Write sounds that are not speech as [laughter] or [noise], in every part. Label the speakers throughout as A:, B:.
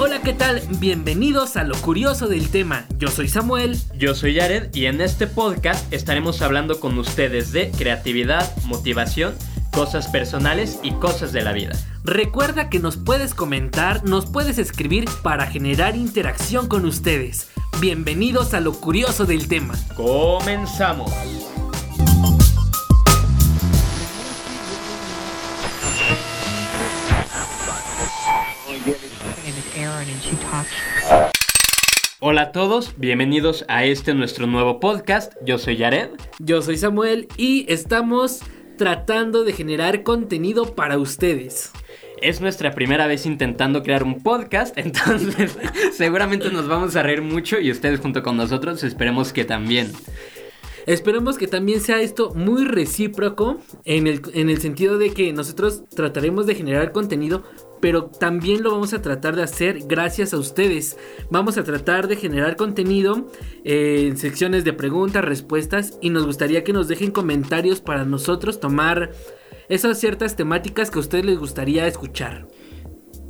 A: Hola, ¿qué tal? Bienvenidos a lo curioso del tema. Yo soy Samuel.
B: Yo soy Jared y en este podcast estaremos hablando con ustedes de creatividad, motivación, cosas personales y cosas de la vida.
A: Recuerda que nos puedes comentar, nos puedes escribir para generar interacción con ustedes. Bienvenidos a lo curioso del tema.
B: Comenzamos. Hola a todos, bienvenidos a este nuestro nuevo podcast. Yo soy Jared.
A: Yo soy Samuel y estamos tratando de generar contenido para ustedes.
B: Es nuestra primera vez intentando crear un podcast, [laughs] entonces seguramente nos vamos a reír mucho y ustedes junto con nosotros esperemos que también.
A: Esperemos que también sea esto muy recíproco en el, en el sentido de que nosotros trataremos de generar contenido pero también lo vamos a tratar de hacer gracias a ustedes. Vamos a tratar de generar contenido eh, en secciones de preguntas, respuestas y nos gustaría que nos dejen comentarios para nosotros tomar esas ciertas temáticas que a ustedes les gustaría escuchar.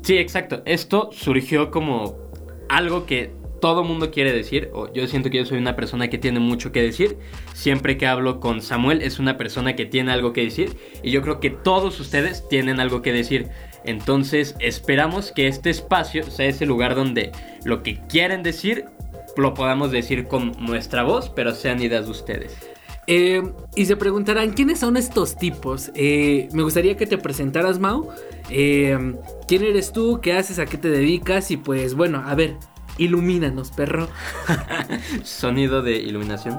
B: Sí, exacto. Esto surgió como algo que todo mundo quiere decir, o yo siento que yo soy una persona que tiene mucho que decir. Siempre que hablo con Samuel es una persona que tiene algo que decir y yo creo que todos ustedes tienen algo que decir. Entonces esperamos que este espacio sea ese lugar donde lo que quieren decir lo podamos decir con nuestra voz, pero sean ideas de ustedes.
A: Eh, y se preguntarán, ¿quiénes son estos tipos? Eh, me gustaría que te presentaras, Mau. Eh, ¿Quién eres tú? ¿Qué haces? ¿A qué te dedicas? Y pues bueno, a ver, ilumínanos, perro. [laughs]
B: Sonido de iluminación.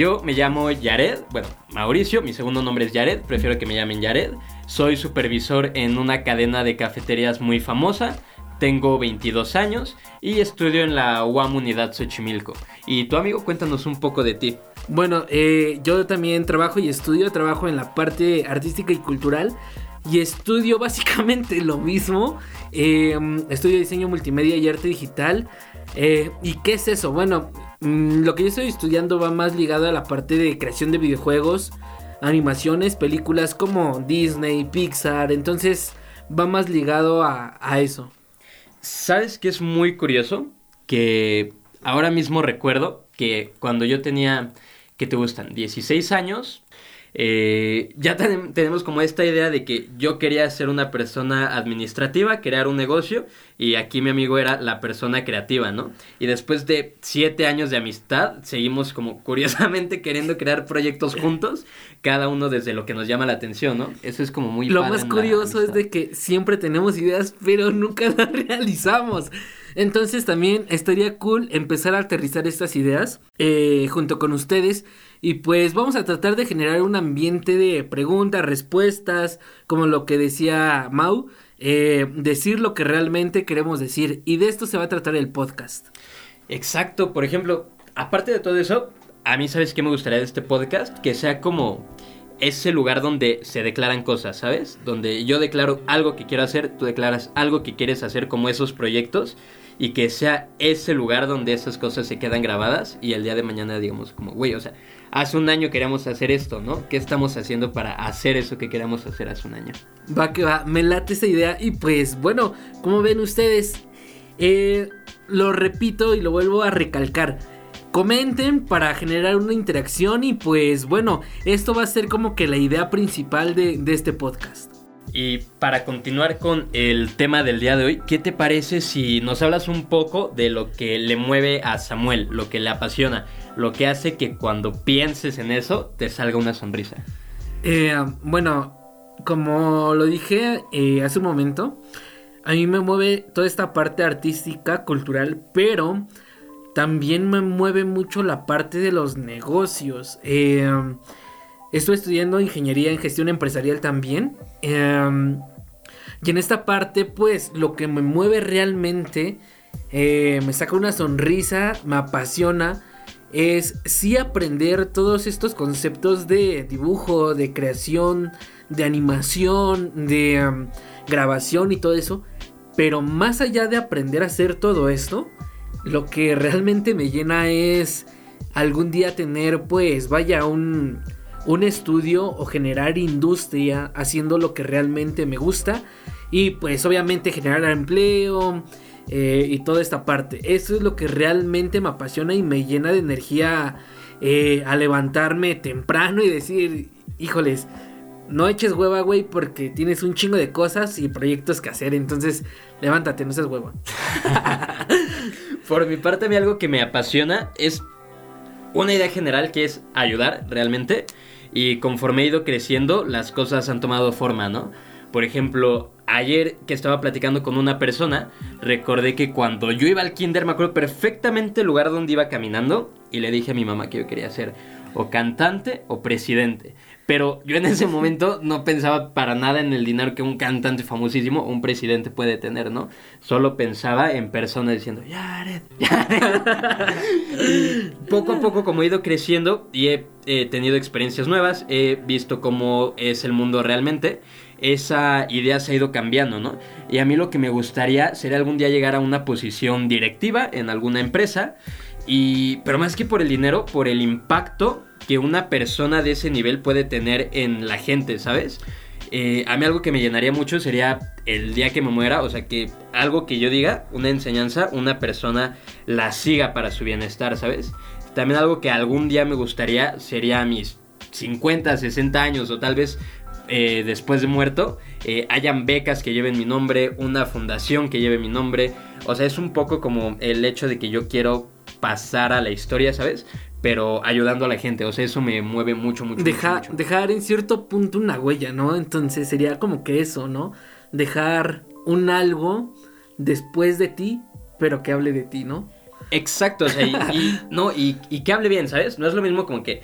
B: Yo me llamo Yared, bueno, Mauricio, mi segundo nombre es Yared, prefiero que me llamen Yared. Soy supervisor en una cadena de cafeterías muy famosa, tengo 22 años y estudio en la UAM Unidad Xochimilco. Y tu amigo, cuéntanos un poco de ti.
A: Bueno, eh, yo también trabajo y estudio, trabajo en la parte artística y cultural y estudio [laughs] básicamente lo mismo. Eh, estudio diseño multimedia y arte digital. Eh, ¿Y qué es eso? Bueno, Mm, lo que yo estoy estudiando va más ligado a la parte de creación de videojuegos, animaciones, películas como Disney, Pixar, entonces va más ligado a, a eso.
B: ¿Sabes qué es muy curioso? Que ahora mismo recuerdo que cuando yo tenía, ¿qué te gustan? 16 años, eh, ya tenemos como esta idea de que yo quería ser una persona administrativa, crear un negocio, y aquí mi amigo era la persona creativa, ¿no? Y después de siete años de amistad, seguimos como curiosamente [laughs] queriendo crear proyectos [laughs] juntos, cada uno desde lo que nos llama la atención, ¿no? Eso es como muy...
A: Lo más curioso es de que siempre tenemos ideas, pero nunca [laughs] las realizamos. Entonces también estaría cool empezar a aterrizar estas ideas eh, junto con ustedes y pues vamos a tratar de generar un ambiente de preguntas, respuestas, como lo que decía Mau, eh, decir lo que realmente queremos decir. Y de esto se va a tratar el podcast.
B: Exacto, por ejemplo, aparte de todo eso, a mí sabes qué me gustaría de este podcast, que sea como ese lugar donde se declaran cosas, ¿sabes? Donde yo declaro algo que quiero hacer, tú declaras algo que quieres hacer como esos proyectos y que sea ese lugar donde esas cosas se quedan grabadas y el día de mañana digamos como, güey, o sea, hace un año queríamos hacer esto, ¿no? ¿Qué estamos haciendo para hacer eso que queríamos hacer hace un año?
A: Va que va, me late esa idea y pues bueno, como ven ustedes, eh, lo repito y lo vuelvo a recalcar. Comenten para generar una interacción y pues bueno, esto va a ser como que la idea principal de, de este podcast.
B: Y para continuar con el tema del día de hoy, ¿qué te parece si nos hablas un poco de lo que le mueve a Samuel, lo que le apasiona? lo que hace que cuando pienses en eso te salga una sonrisa?
A: Eh, bueno, como lo dije eh, hace un momento, a mí me mueve toda esta parte artística, cultural, pero también me mueve mucho la parte de los negocios. Eh, estoy estudiando ingeniería en gestión empresarial también. y en esta parte, pues, lo que me mueve realmente, me saca una sonrisa, me apasiona es sí aprender todos estos conceptos de dibujo, de creación, de animación, de um, grabación y todo eso. Pero más allá de aprender a hacer todo esto, lo que realmente me llena es algún día tener, pues, vaya, un, un estudio o generar industria haciendo lo que realmente me gusta y pues obviamente generar empleo eh, y toda esta parte. Eso es lo que realmente me apasiona y me llena de energía eh, a levantarme temprano y decir, híjoles, no eches hueva, güey, porque tienes un chingo de cosas y proyectos que hacer. Entonces, levántate, no seas hueva. [laughs]
B: Por mi parte, a mí algo que me apasiona es una idea general que es ayudar realmente. Y conforme he ido creciendo, las cosas han tomado forma, ¿no? Por ejemplo, ayer que estaba platicando con una persona, recordé que cuando yo iba al kinder, me acuerdo perfectamente el lugar donde iba caminando y le dije a mi mamá que yo quería ser o cantante o presidente. Pero yo en ese [laughs] momento no pensaba para nada en el dinero que un cantante famosísimo o un presidente puede tener, ¿no? Solo pensaba en personas diciendo, Yared, Yared. [laughs] poco a poco, como he ido creciendo y he tenido experiencias nuevas, he visto cómo es el mundo realmente, esa idea se ha ido cambiando, ¿no? Y a mí lo que me gustaría sería algún día llegar a una posición directiva en alguna empresa. Y, pero más que por el dinero, por el impacto que una persona de ese nivel puede tener en la gente, ¿sabes? Eh, a mí algo que me llenaría mucho sería el día que me muera, o sea, que algo que yo diga, una enseñanza, una persona la siga para su bienestar, ¿sabes? También algo que algún día me gustaría sería mis 50, 60 años o tal vez eh, después de muerto, eh, hayan becas que lleven mi nombre, una fundación que lleve mi nombre. O sea, es un poco como el hecho de que yo quiero pasar a la historia, ¿sabes? Pero ayudando a la gente. O sea, eso me mueve mucho, mucho.
A: Dejar en cierto punto una huella, ¿no? Entonces sería como que eso, ¿no? Dejar un algo después de ti, pero que hable de ti, ¿no?
B: Exacto, o sea, y, [laughs] no, y, y que hable bien, ¿sabes? No es lo mismo como que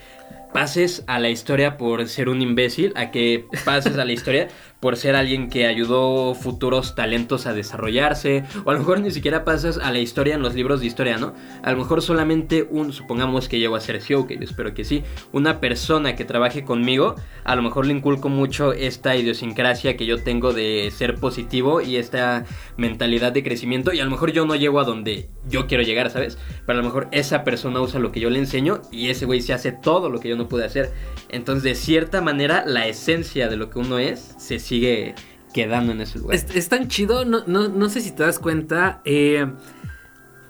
B: pases a la historia por ser un imbécil, a que pases a la historia por ser alguien que ayudó futuros talentos a desarrollarse, o a lo mejor ni siquiera pasas a la historia en los libros de historia, ¿no? A lo mejor solamente un, supongamos que llego a ser CEO, que yo espero que sí, una persona que trabaje conmigo, a lo mejor le inculco mucho esta idiosincrasia que yo tengo de ser positivo y esta mentalidad de crecimiento, y a lo mejor yo no llego a donde yo quiero llegar, ¿sabes? Pero a lo mejor esa persona usa lo que yo le enseño y ese güey se hace todo lo que yo no pude hacer. Entonces, de cierta manera, la esencia de lo que uno es se sigue quedando en ese lugar.
A: Es, tan chido, no, sé si te das cuenta. Eh,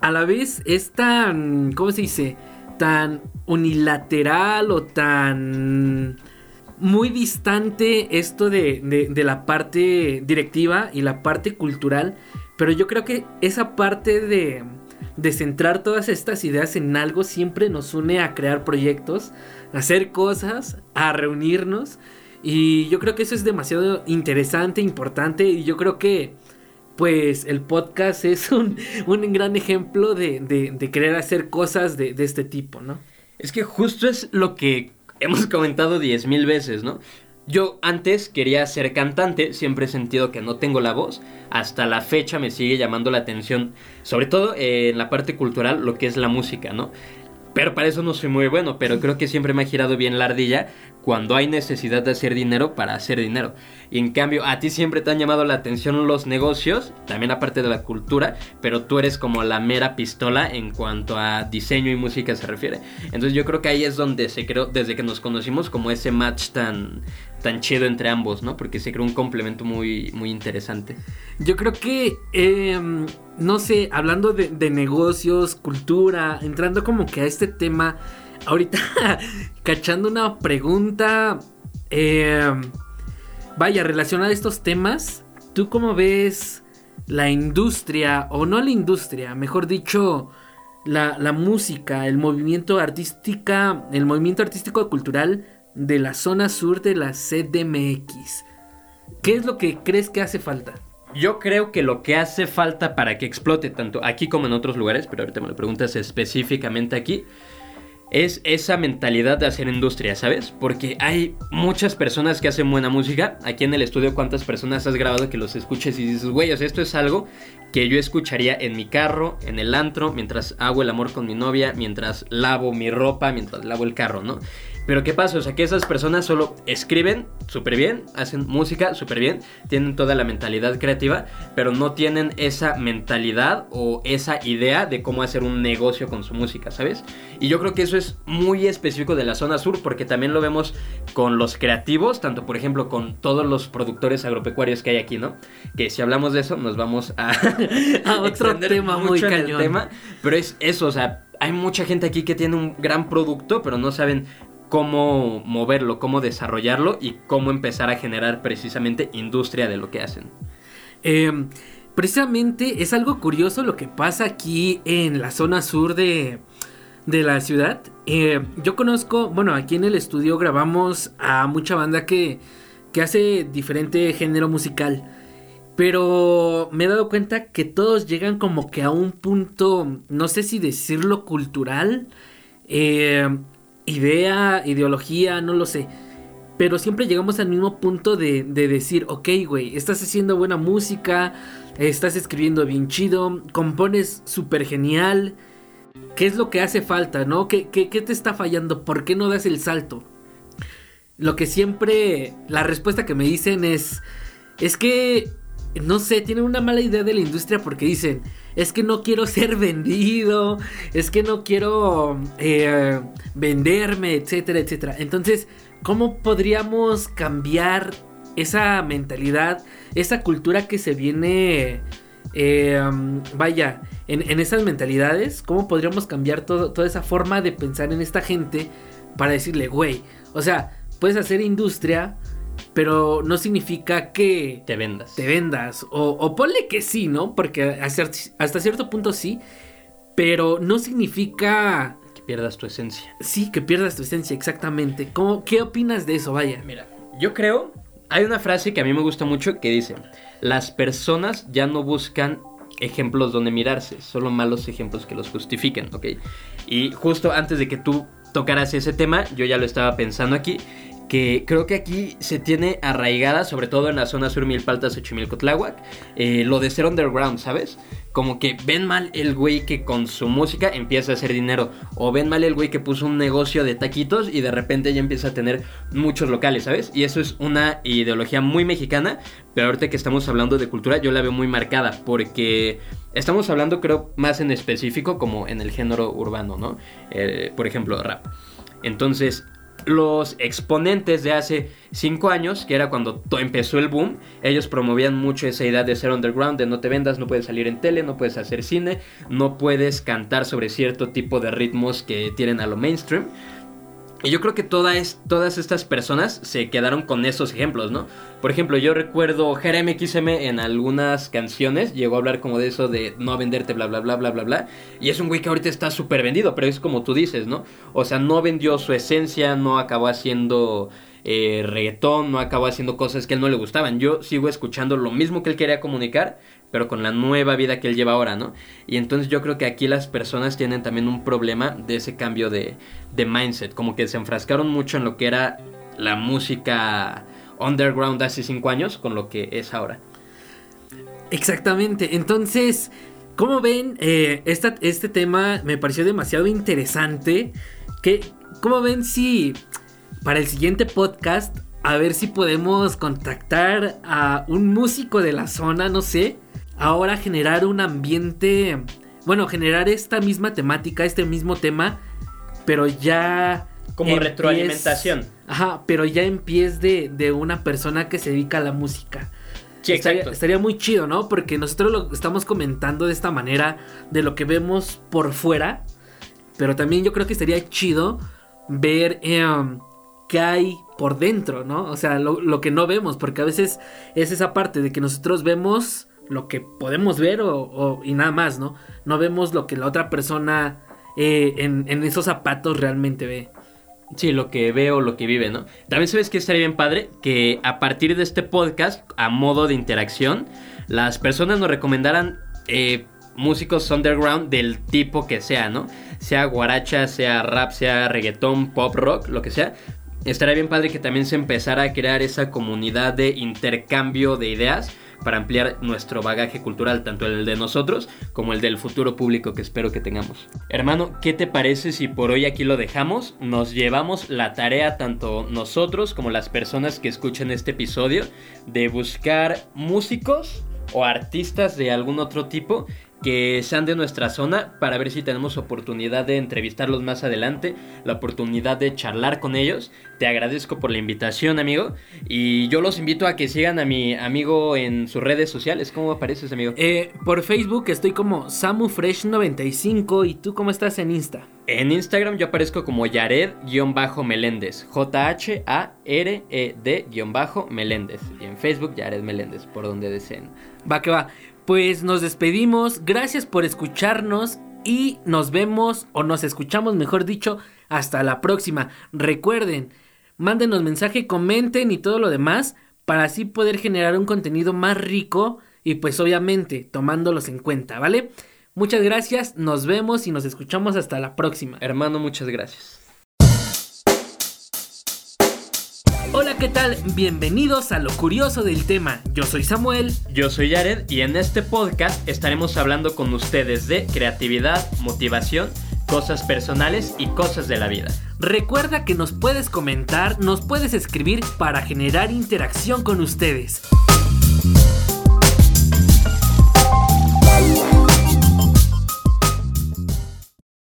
A: a la vez es tan, ¿cómo se dice? Tan unilateral o tan muy distante esto de, de, la parte directiva y la parte cultural. Pero yo creo que esa parte de, de centrar todas estas ideas en algo siempre nos une a crear proyectos, a hacer cosas, a reunirnos. Y yo creo que eso es demasiado interesante, importante. Y yo creo que, pues, el podcast es [laughs] un, un gran ejemplo de, de, querer hacer cosas de, este tipo, ¿no?
B: Es que justo es lo que hemos comentado diez mil veces, ¿no? Yo antes quería ser cantante, siempre he sentido que no tengo la voz. Hasta la fecha me sigue llamando la atención, sobre todo en la parte cultural, lo que es la música, ¿no? Pero para eso no soy muy bueno, pero creo que siempre me ha girado bien la ardilla cuando hay necesidad de hacer dinero para hacer dinero. Y en cambio, a ti siempre te han llamado la atención los negocios, también aparte de la cultura, pero tú eres como la mera pistola en cuanto a diseño y música se refiere. Entonces yo creo que ahí es donde se creó, desde que nos conocimos, como ese match tan, tan chido entre ambos, ¿no? Porque se creó un complemento muy, muy interesante.
A: Yo creo que, em, no sé, hablando de, negocios, cultura, entrando como que a este tema, ahorita [laughs] cachando una pregunta, em, vaya, relacionada a estos temas, ¿tú cómo ves la industria, o no la industria, mejor dicho, la, la música, el movimiento artística, el movimiento artístico cultural de la zona sur de la CDMX. ¿Qué es lo que crees que hace falta?
B: Yo creo que lo que hace falta para que explote tanto aquí como en otros lugares, pero ahorita me lo preguntas específicamente aquí, es esa mentalidad de hacer industria, ¿sabes? Porque hay muchas personas que hacen buena música. Aquí en el estudio, ¿cuántas personas has grabado que los escuches y dices, güey, esto es algo que yo escucharía en mi carro, en el antro, mientras hago el amor con mi novia, mientras lavo mi ropa, mientras lavo el carro, ¿no? Pero ¿qué pasa? O sea, que esas personas solo escriben súper bien, hacen música súper bien, tienen toda la mentalidad creativa, pero no tienen esa mentalidad o esa idea de cómo hacer un negocio con su música, ¿sabes? Y yo creo que eso es muy específico de la zona sur, porque también lo vemos con los creativos, tanto por ejemplo con todos los productores agropecuarios que hay aquí, ¿no? Que si hablamos de eso, nos vamos a, [laughs]
A: a otro tema muy cañón.
B: Tema, pero es eso, o sea, hay mucha gente aquí que tiene un gran producto, pero no saben cómo moverlo, cómo desarrollarlo y cómo empezar a generar precisamente industria de lo que hacen.
A: Em, precisamente es algo curioso lo que pasa aquí en la zona sur de, de la ciudad. Em, yo conozco, bueno, aquí en el estudio grabamos a mucha banda que, que hace diferente género musical. Pero me he dado cuenta que todos llegan como que a un punto, no sé si decirlo cultural, eh, idea, ideología, no lo sé. Pero siempre llegamos al mismo punto de, decir, ok, güey, estás haciendo buena música, estás escribiendo bien chido, compones súper genial. ¿Qué es lo que hace falta, no? ¿Qué, ¿Qué, qué, te está fallando? ¿Por qué no das el salto? Lo que siempre, la respuesta que me dicen es, es que, no sé, tienen una mala idea de la industria porque dicen, es que no quiero ser vendido, es que no quiero eh, venderme, etcétera, etcétera. Entonces, ¿cómo podríamos cambiar esa mentalidad, esa cultura que se viene, eh, vaya, en, esas mentalidades? ¿Cómo podríamos cambiar toda esa forma de pensar en esta gente para decirle, güey, o sea, puedes hacer industria, pero no significa que
B: te vendas.
A: Te vendas. O, o ponle que sí, ¿no? Porque hasta cierto punto sí, pero no significa...
B: Que pierdas tu esencia.
A: Sí, que pierdas tu esencia, exactamente. ¿Cómo, ¿Qué opinas de eso? Vaya.
B: Mira, yo creo, hay una frase que a mí me gusta mucho que dice, las personas ya no buscan ejemplos donde mirarse, solo malos ejemplos que los justifiquen, ¿ok? Y justo antes de que tú tocaras ese tema, yo ya lo estaba pensando aquí que creo que aquí se tiene arraigada, sobre todo en la zona sur Milpaltas, Xochimilco, eh, lo de ser underground, ¿sabes? Como que ven mal el güey que con su música empieza a hacer dinero, o ven mal el güey que puso un negocio de taquitos y de repente ya empieza a tener muchos locales, ¿sabes? Y eso es una ideología muy mexicana, pero ahorita que estamos hablando de cultura yo la veo muy marcada, porque estamos hablando creo más en específico como en el género urbano, ¿no? Eh, por ejemplo, rap. Entonces, los exponentes de hace 5 años, que era cuando empezó el boom, ellos promovían mucho esa idea de ser underground, de no te vendas, no puedes salir en tele, no puedes hacer cine, no puedes cantar sobre cierto tipo de ritmos que tienen a lo mainstream. Y yo creo que todas estas personas se quedaron con esos ejemplos, ¿no? Por ejemplo, yo recuerdo Jeremy XM en algunas canciones llegó a hablar como de eso de no venderte, bla, bla, bla, bla, bla, bla. Y es un güey que ahorita está súper vendido, pero es como tú dices, ¿no? O sea, no vendió su esencia, no acabó haciendo eh, reggaetón, no acabó haciendo cosas que a él no le gustaban. Yo sigo escuchando lo mismo que él quería comunicar, pero con la nueva vida que él lleva ahora, ¿no? Y entonces yo creo que aquí las personas tienen también un problema de ese cambio de, de mindset, como que se enfrascaron mucho en lo que era la música underground hace cinco años con lo que es ahora.
A: Exactamente, entonces, como ven, eh, este tema me pareció demasiado interesante. Que, ¿Cómo ven si para el siguiente podcast, a ver si podemos contactar a un músico de la zona, no sé, ahora generar un ambiente, bueno, generar esta misma temática, este mismo tema, pero ya...
B: Como retroalimentación.
A: ajá, pero ya en pies de, de, una persona que se dedica a la música.
B: Sí,
A: estaría, estaría, muy chido, ¿no? Porque nosotros lo estamos comentando de esta manera, de lo que vemos por fuera, pero también yo creo que estaría chido ver em, qué hay por dentro, ¿no? O sea, lo, lo que no vemos, porque a veces es esa parte de que nosotros vemos lo que podemos ver o, y nada más, ¿no? No vemos lo que la otra persona eh, en, esos zapatos realmente ve.
B: Sí, lo que ve o lo que vive, ¿no? También sabes que estaría bien padre que a partir de este podcast, a modo de interacción, las personas nos recomendaran eh, músicos underground del tipo que sea, ¿no? Sea guaracha, sea rap, sea reggaetón, pop rock, lo que sea. Estaría bien padre que también se empezara a crear esa comunidad de intercambio de ideas para ampliar nuestro bagaje cultural, tanto el de nosotros como el del futuro público que espero que tengamos. Hermano, ¿qué te parece si por hoy aquí lo dejamos? Nos llevamos la tarea, tanto nosotros como las personas que escuchen este episodio, de buscar músicos o artistas de algún otro tipo que sean de nuestra zona para ver si tenemos oportunidad de entrevistarlos más adelante, la oportunidad de charlar con ellos. Te agradezco por la invitación, amigo. Y yo los invito a que sigan a mi amigo en sus redes sociales. ¿Cómo apareces, amigo?
A: Eh, por Facebook estoy como SamuFresh95 y tú cómo estás en Insta.
B: En Instagram yo aparezco como Yared-Meléndez. J-H-A-R-E-D-Meléndez. Y en Facebook Yared Meléndez, por donde deseen.
A: Va que va. Pues nos despedimos, gracias por escucharnos y nos vemos o nos escuchamos, mejor dicho, hasta la próxima. Recuerden, mándenos mensaje, comenten y todo lo demás para así poder generar un contenido más rico y pues obviamente tomándolos en cuenta, ¿vale? Muchas gracias, nos vemos y nos escuchamos hasta la próxima.
B: Hermano, muchas gracias.
A: Hola, ¿qué tal? Bienvenidos a lo curioso del tema. Yo soy Samuel.
B: Yo soy Jared y en este podcast estaremos hablando con ustedes de creatividad, motivación, cosas personales y cosas de la vida.
A: Recuerda que nos puedes comentar, nos puedes escribir para generar interacción con ustedes.